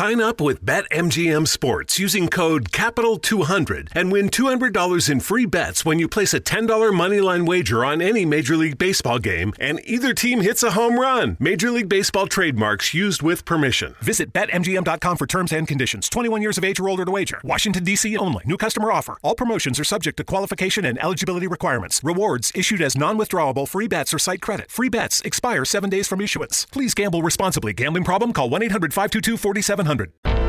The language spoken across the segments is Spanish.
Sign up with BetMGM Sports using code CAPITAL200 and win $200 in free bets when you place a $10 moneyline wager on any Major League Baseball game and either team hits a home run. Major League Baseball trademarks used with permission. Visit BetMGM.com for terms and conditions. 21 years of age or older to wager. Washington, D.C. only. New customer offer. All promotions are subject to qualification and eligibility requirements. Rewards issued as non withdrawable free bets or site credit. Free bets expire seven days from issuance. Please gamble responsibly. Gambling problem? Call 1 800 522 4700. 100.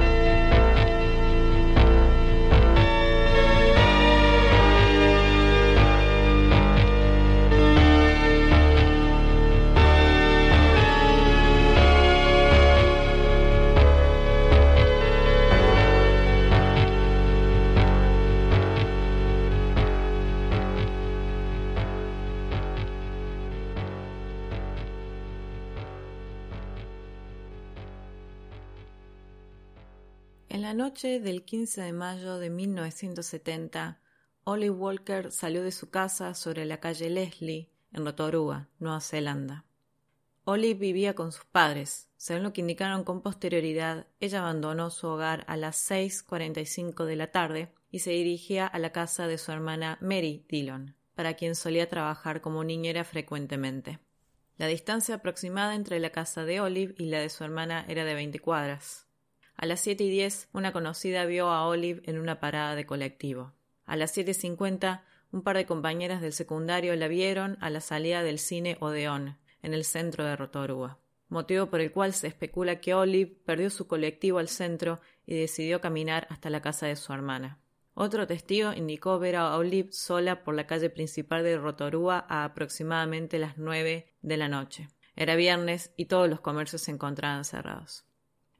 Noche del 15 de mayo de 1970, Olive Walker salió de su casa sobre la calle Leslie, en Rotorua, Nueva Zelanda. Olive vivía con sus padres. Según lo que indicaron con posterioridad, ella abandonó su hogar a las 6.45 de la tarde y se dirigía a la casa de su hermana Mary Dillon, para quien solía trabajar como niñera frecuentemente. La distancia aproximada entre la casa de Olive y la de su hermana era de 20 cuadras. A las siete y diez, una conocida vio a Olive en una parada de colectivo. A las siete cincuenta, un par de compañeras del secundario la vieron a la salida del cine Odeón, en el centro de Rotorua, motivo por el cual se especula que Olive perdió su colectivo al centro y decidió caminar hasta la casa de su hermana. Otro testigo indicó ver a Olive sola por la calle principal de Rotorua a aproximadamente las nueve de la noche. Era viernes y todos los comercios se encontraban cerrados.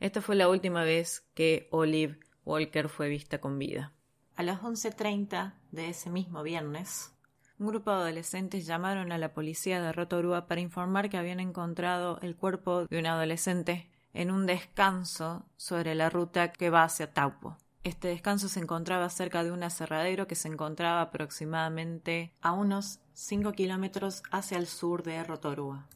Esta fue la última vez que Olive Walker fue vista con vida. A las 11.30 de ese mismo viernes, un grupo de adolescentes llamaron a la policía de Rotorua para informar que habían encontrado el cuerpo de un adolescente en un descanso sobre la ruta que va hacia Taupo. Este descanso se encontraba cerca de un aserradero que se encontraba aproximadamente a unos 5 kilómetros hacia el sur de Rotorua.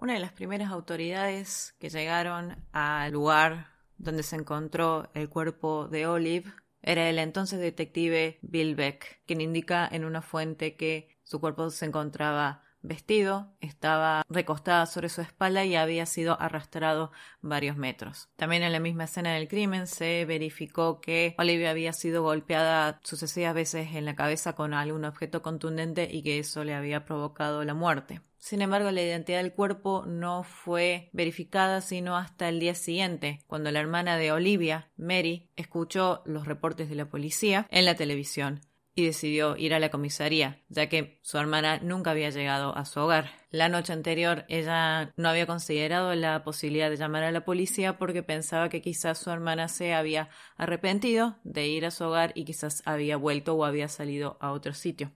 Una de las primeras autoridades que llegaron al lugar donde se encontró el cuerpo de Olive era el entonces detective Bill Beck, quien indica en una fuente que su cuerpo se encontraba vestido, estaba recostada sobre su espalda y había sido arrastrado varios metros. También en la misma escena del crimen se verificó que Olivia había sido golpeada sucesivas veces en la cabeza con algún objeto contundente y que eso le había provocado la muerte. Sin embargo, la identidad del cuerpo no fue verificada sino hasta el día siguiente, cuando la hermana de Olivia, Mary, escuchó los reportes de la policía en la televisión y decidió ir a la comisaría, ya que su hermana nunca había llegado a su hogar. La noche anterior ella no había considerado la posibilidad de llamar a la policía porque pensaba que quizás su hermana se había arrepentido de ir a su hogar y quizás había vuelto o había salido a otro sitio.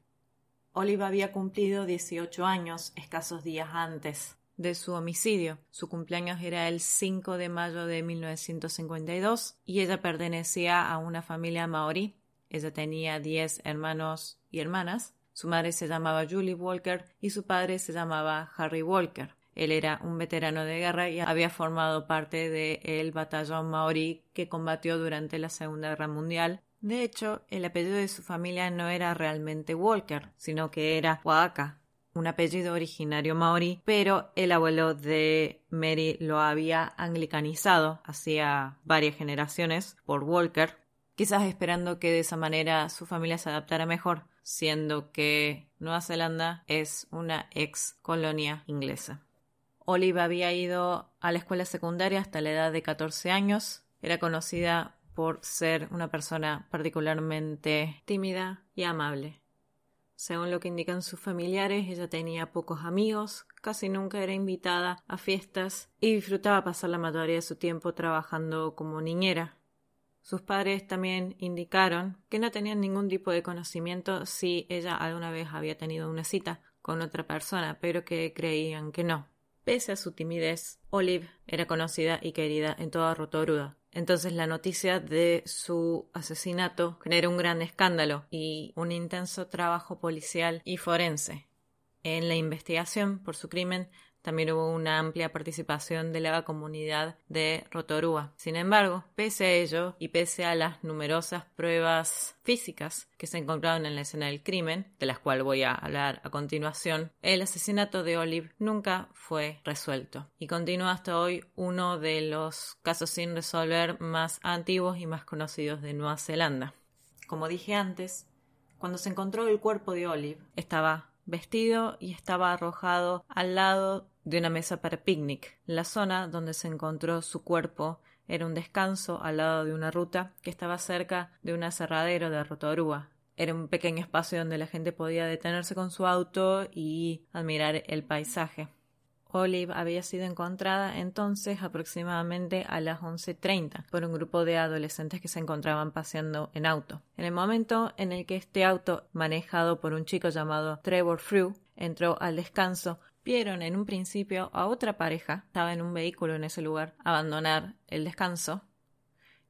Oliva había cumplido 18 años escasos días antes de su homicidio. Su cumpleaños era el 5 de mayo de 1952 y ella pertenecía a una familia maorí ella tenía diez hermanos y hermanas. Su madre se llamaba Julie Walker y su padre se llamaba Harry Walker. Él era un veterano de guerra y había formado parte del batallón maorí que combatió durante la Segunda Guerra Mundial. De hecho, el apellido de su familia no era realmente Walker, sino que era Waaka, un apellido originario maorí, pero el abuelo de Mary lo había anglicanizado hacía varias generaciones por Walker, quizás esperando que de esa manera su familia se adaptara mejor, siendo que Nueva Zelanda es una ex colonia inglesa. Olive había ido a la escuela secundaria hasta la edad de 14 años. Era conocida por ser una persona particularmente tímida y amable. Según lo que indican sus familiares, ella tenía pocos amigos, casi nunca era invitada a fiestas y disfrutaba pasar la mayoría de su tiempo trabajando como niñera. Sus padres también indicaron que no tenían ningún tipo de conocimiento si ella alguna vez había tenido una cita con otra persona, pero que creían que no. Pese a su timidez, Olive era conocida y querida en toda Rotorua. Entonces la noticia de su asesinato generó un gran escándalo y un intenso trabajo policial y forense. En la investigación por su crimen también hubo una amplia participación de la comunidad de Rotorua. Sin embargo, pese a ello y pese a las numerosas pruebas físicas que se encontraron en la escena del crimen, de las cuales voy a hablar a continuación, el asesinato de Olive nunca fue resuelto y continúa hasta hoy uno de los casos sin resolver más antiguos y más conocidos de Nueva Zelanda. Como dije antes, cuando se encontró el cuerpo de Olive, estaba vestido y estaba arrojado al lado de una mesa para picnic. La zona donde se encontró su cuerpo era un descanso al lado de una ruta que estaba cerca de un aserradero de Rotorua. Era un pequeño espacio donde la gente podía detenerse con su auto y admirar el paisaje. Olive había sido encontrada entonces aproximadamente a las 11.30 por un grupo de adolescentes que se encontraban paseando en auto. En el momento en el que este auto, manejado por un chico llamado Trevor Frew, entró al descanso, vieron en un principio a otra pareja, estaba en un vehículo en ese lugar, abandonar el descanso.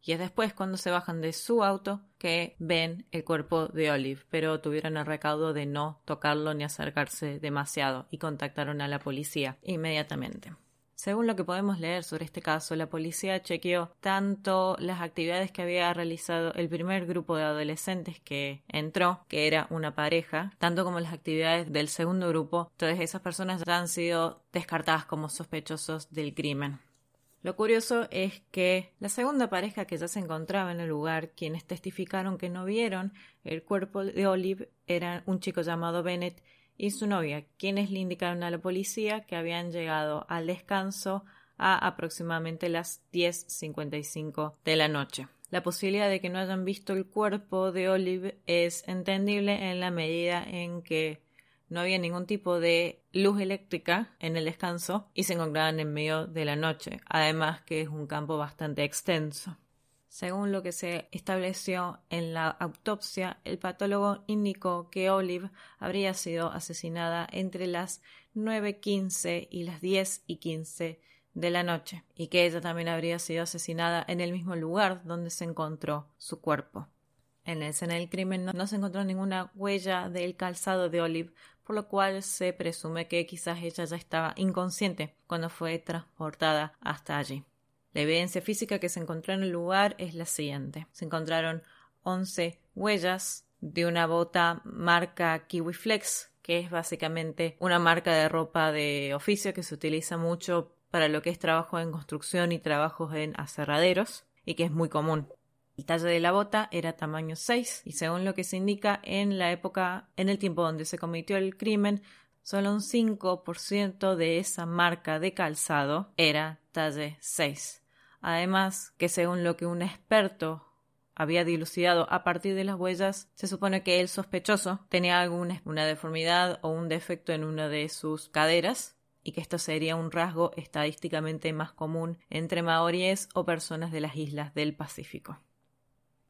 Y es después cuando se bajan de su auto que ven el cuerpo de Olive, pero tuvieron el recaudo de no tocarlo ni acercarse demasiado y contactaron a la policía inmediatamente. Según lo que podemos leer sobre este caso, la policía chequeó tanto las actividades que había realizado el primer grupo de adolescentes que entró, que era una pareja, tanto como las actividades del segundo grupo. Todas esas personas han sido descartadas como sospechosos del crimen. Lo curioso es que la segunda pareja que ya se encontraba en el lugar, quienes testificaron que no vieron el cuerpo de Olive, era un chico llamado Bennett y su novia, quienes le indicaron a la policía que habían llegado al descanso a aproximadamente las 10.55 de la noche. La posibilidad de que no hayan visto el cuerpo de Olive es entendible en la medida en que no había ningún tipo de luz eléctrica en el descanso y se encontraban en medio de la noche, además que es un campo bastante extenso. Según lo que se estableció en la autopsia, el patólogo indicó que Olive habría sido asesinada entre las 9.15 y las 10.15 de la noche y que ella también habría sido asesinada en el mismo lugar donde se encontró su cuerpo. En la escena del crimen no, se encontró ninguna huella del calzado de Olive, por lo cual se presume que quizás ella ya estaba inconsciente cuando fue transportada hasta allí. La evidencia física que se encontró en el lugar es la siguiente. Se encontraron 11 huellas de una bota marca Kiwi Flex, que es básicamente una marca de ropa de oficio que se utiliza mucho para lo que es trabajo en construcción y trabajos en aserraderos y que es muy común. El talle de la bota era tamaño 6 y según lo que se indica en la época, en el tiempo donde se cometió el crimen, solo un 5% de esa marca de calzado era talle 6. Además, que según lo que un experto había dilucidado a partir de las huellas, se supone que el sospechoso tenía alguna una deformidad o un defecto en una de sus caderas y que esto sería un rasgo estadísticamente más común entre maoríes o personas de las islas del Pacífico.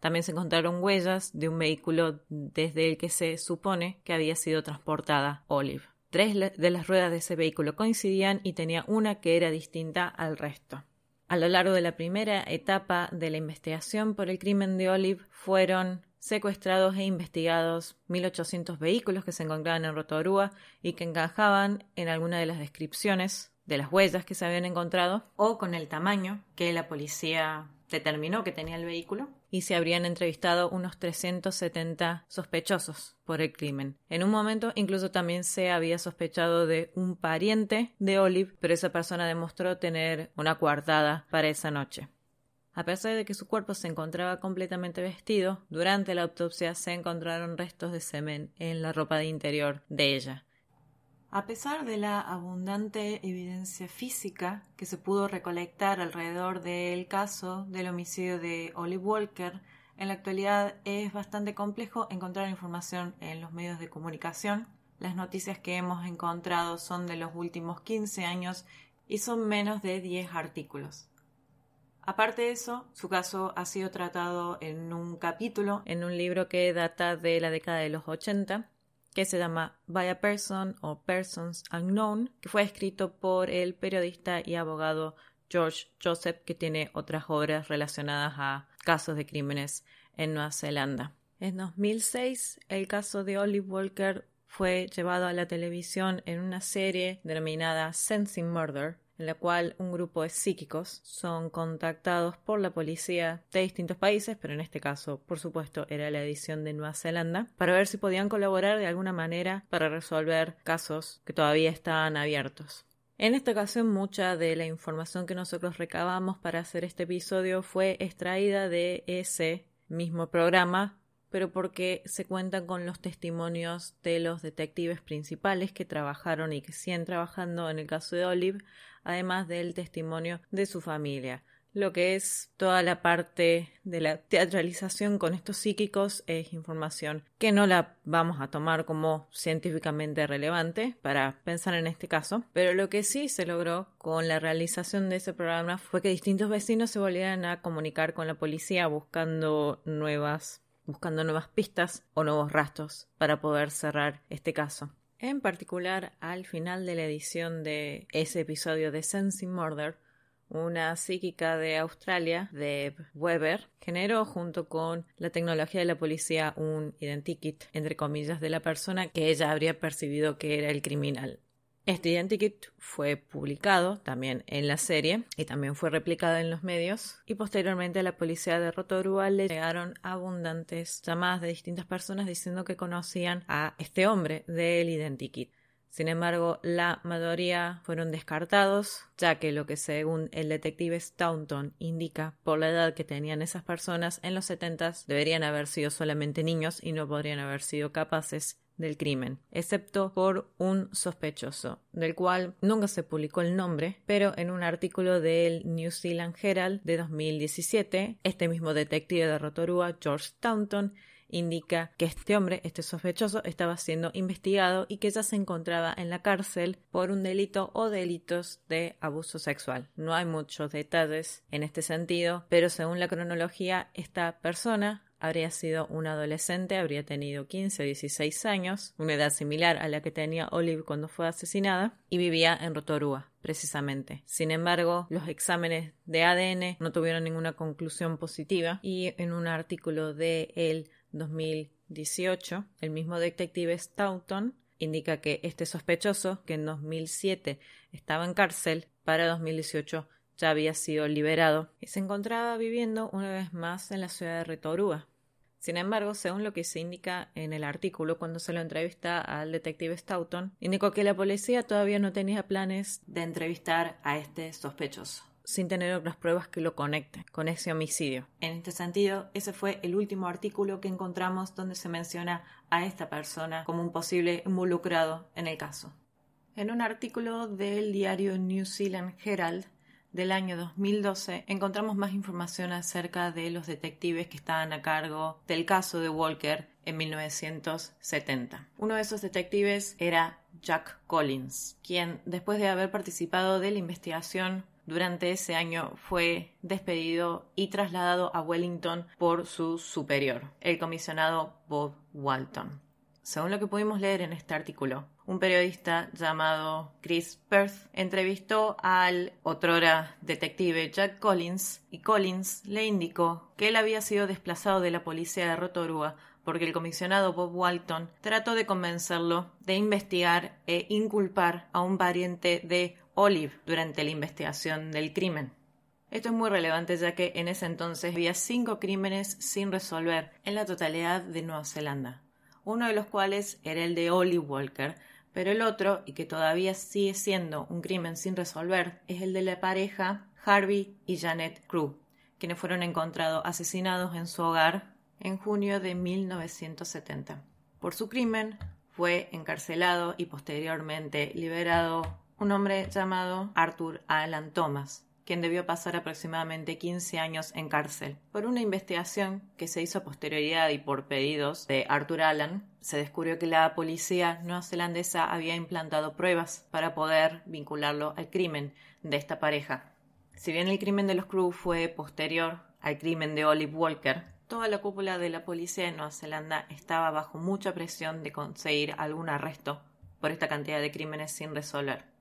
También se encontraron huellas de un vehículo desde el que se supone que había sido transportada Olive. Tres de las ruedas de ese vehículo coincidían y tenía una que era distinta al resto. A lo largo de la primera etapa de la investigación por el crimen de Olive fueron secuestrados e investigados 1.800 vehículos que se encontraban en Rotorua y que encajaban en alguna de las descripciones de las huellas que se habían encontrado o con el tamaño que la policía determinó que tenía el vehículo y se habrían entrevistado unos 370 sospechosos por el crimen. En un momento incluso también se había sospechado de un pariente de Olive, pero esa persona demostró tener una coartada para esa noche. A pesar de que su cuerpo se encontraba completamente vestido, durante la autopsia se encontraron restos de semen en la ropa de interior de ella. A pesar de la abundante evidencia física que se pudo recolectar alrededor del caso del homicidio de Olive Walker, en la actualidad es bastante complejo encontrar información en los medios de comunicación. Las noticias que hemos encontrado son de los últimos 15 años y son menos de 10 artículos. Aparte de eso, su caso ha sido tratado en un capítulo en un libro que data de la década de los 80 que se llama By a Person o Persons Unknown, que fue escrito por el periodista y abogado George Joseph, que tiene otras obras relacionadas a casos de crímenes en Nueva Zelanda. En 2006, el caso de Olive Walker fue llevado a la televisión en una serie denominada Sensing Murder, en la cual un grupo de psíquicos son contactados por la policía de distintos países, pero en este caso, por supuesto, era la edición de Nueva Zelanda, para ver si podían colaborar de alguna manera para resolver casos que todavía estaban abiertos. En esta ocasión mucha de la información que nosotros recabamos para hacer este episodio fue extraída de ese mismo programa, pero porque se cuentan con los testimonios de los detectives principales que trabajaron y que siguen trabajando en el caso de Olive, además del testimonio de su familia. Lo que es toda la parte de la teatralización con estos psíquicos es información que no la vamos a tomar como científicamente relevante para pensar en este caso, pero lo que sí se logró con la realización de ese programa fue que distintos vecinos se volvieran a comunicar con la policía buscando nuevas buscando nuevas pistas o nuevos rastros para poder cerrar este caso. En particular, al final de la edición de ese episodio de Sensing Murder, una psíquica de Australia, Deb Weber, generó junto con la tecnología de la policía un identikit, entre comillas, de la persona que ella habría percibido que era el criminal. Este identikit fue publicado también en la serie y también fue replicado en los medios y posteriormente a la policía de Rotorua le llegaron abundantes llamadas de distintas personas diciendo que conocían a este hombre del identikit. Sin embargo, la mayoría fueron descartados, ya que lo que según el detective Staunton indica por la edad que tenían esas personas en los 70 deberían haber sido solamente niños y no podrían haber sido capaces del crimen, excepto por un sospechoso, del cual nunca se publicó el nombre, pero en un artículo del New Zealand Herald de 2017, este mismo detective de Rotorua, George Taunton, indica que este hombre, este sospechoso, estaba siendo investigado y que ya se encontraba en la cárcel por un delito o delitos de abuso sexual. No hay muchos detalles en este sentido, pero según la cronología, esta persona habría sido un adolescente, habría tenido 15 o 16 años, una edad similar a la que tenía Olive cuando fue asesinada, y vivía en Rotorua, precisamente. Sin embargo, los exámenes de ADN no tuvieron ninguna conclusión positiva y en un artículo de el 2018, el mismo detective Stoughton indica que este sospechoso, que en 2007 estaba en cárcel, para 2018 ya había sido liberado y se encontraba viviendo una vez más en la ciudad de Rotorua. Sin embargo, según lo que se indica en el artículo cuando se lo entrevista al detective Stoughton, indicó que la policía todavía no tenía planes de entrevistar a este sospechoso sin tener otras pruebas que lo conecten con ese homicidio. En este sentido, ese fue el último artículo que encontramos donde se menciona a esta persona como un posible involucrado en el caso. En un artículo del diario New Zealand Herald del año 2012 encontramos más información acerca de los detectives que estaban a cargo del caso de Walker en 1970. Uno de esos detectives era Jack Collins, quien después de haber participado de la investigación durante ese año fue despedido y trasladado a Wellington por su superior, el comisionado Bob Walton. Según lo que pudimos leer en este artículo, un periodista llamado Chris Perth entrevistó al otrora detective Jack Collins y Collins le indicó que él había sido desplazado de la policía de Rotorua porque el comisionado Bob Walton trató de convencerlo de investigar e inculpar a un pariente de Olive durante la investigación del crimen. Esto es muy relevante ya que en ese entonces había cinco crímenes sin resolver en la totalidad de Nueva Zelanda uno de los cuales era el de Ollie Walker, pero el otro, y que todavía sigue siendo un crimen sin resolver, es el de la pareja Harvey y Janet Crew, quienes fueron encontrados asesinados en su hogar en junio de 1970. Por su crimen fue encarcelado y posteriormente liberado un hombre llamado Arthur Alan Thomas, quien debió pasar aproximadamente 15 años en cárcel. Por una investigación que se hizo a posterioridad y por pedidos de Arthur Allen, se descubrió que la policía neozelandesa había implantado pruebas para poder vincularlo al crimen de esta pareja. Si bien el crimen de los Crew fue posterior al crimen de Olive Walker, toda la cúpula de la policía de Nueva Zelanda estaba bajo mucha presión de conseguir algún arresto por esta cantidad de crímenes sin resolver.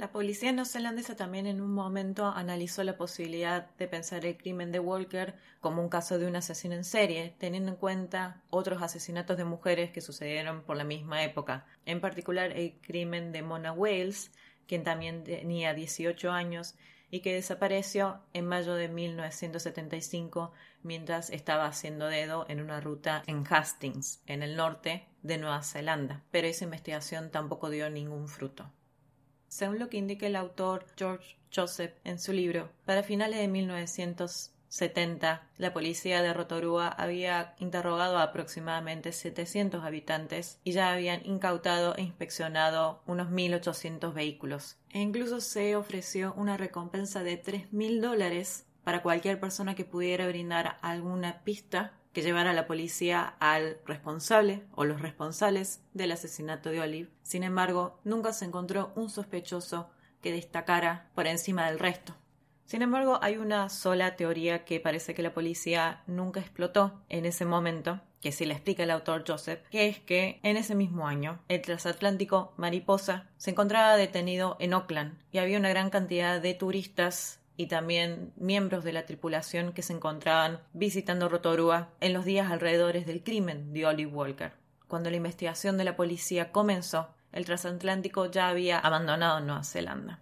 La policía neozelandesa también en un momento analizó la posibilidad de pensar el crimen de Walker como un caso de un asesino en serie, teniendo en cuenta otros asesinatos de mujeres que sucedieron por la misma época, en particular el crimen de Mona Wales, quien también tenía 18 años y que desapareció en mayo de 1975 mientras estaba haciendo dedo en una ruta en Hastings, en el norte de Nueva Zelanda, pero esa investigación tampoco dio ningún fruto según lo que indica el autor George Joseph en su libro. Para finales de 1970, la policía de Rotorua había interrogado aproximadamente 700 habitantes y ya habían incautado e inspeccionado unos 1.800 vehículos. E incluso se ofreció una recompensa de 3.000 dólares para cualquier persona que pudiera brindar alguna pista que llevara a la policía al responsable o los responsables del asesinato de Olive. Sin embargo, nunca se encontró un sospechoso que destacara por encima del resto. Sin embargo, hay una sola teoría que parece que la policía nunca explotó en ese momento, que sí le explica el autor Joseph, que es que en ese mismo año el transatlántico Mariposa se encontraba detenido en Oakland y había una gran cantidad de turistas y también miembros de la tripulación que se encontraban visitando Rotorua en los días alrededores del crimen de Olive Walker. Cuando la investigación de la policía comenzó, el transatlántico ya había abandonado Nueva Zelanda.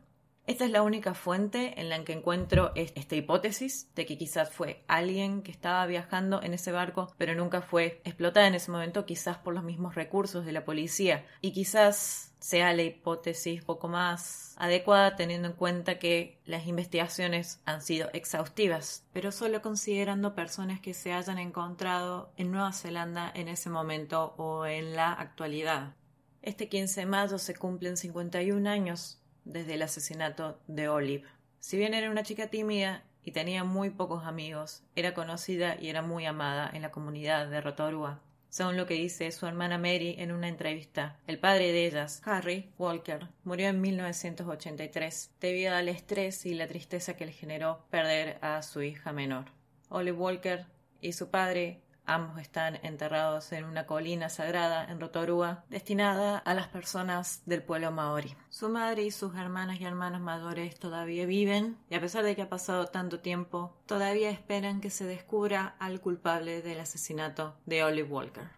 Esta es la única fuente en la que encuentro esta hipótesis de que quizás fue alguien que estaba viajando en ese barco, pero nunca fue explotada en ese momento, quizás por los mismos recursos de la policía. Y quizás sea la hipótesis poco más adecuada teniendo en cuenta que las investigaciones han sido exhaustivas, pero solo considerando personas que se hayan encontrado en Nueva Zelanda en ese momento o en la actualidad. Este 15 de mayo se cumplen 51 años desde el asesinato de Olive. Si bien era una chica tímida y tenía muy pocos amigos, era conocida y era muy amada en la comunidad de Rotorua. Según lo que dice su hermana Mary en una entrevista, el padre de ellas, Harry Walker, murió en 1983 debido al estrés y la tristeza que le generó perder a su hija menor. Olive Walker y su padre Ambos están enterrados en una colina sagrada en Rotorua, destinada a las personas del pueblo maori. Su madre y sus hermanas y hermanos mayores todavía viven y a pesar de que ha pasado tanto tiempo, todavía esperan que se descubra al culpable del asesinato de Olive Walker.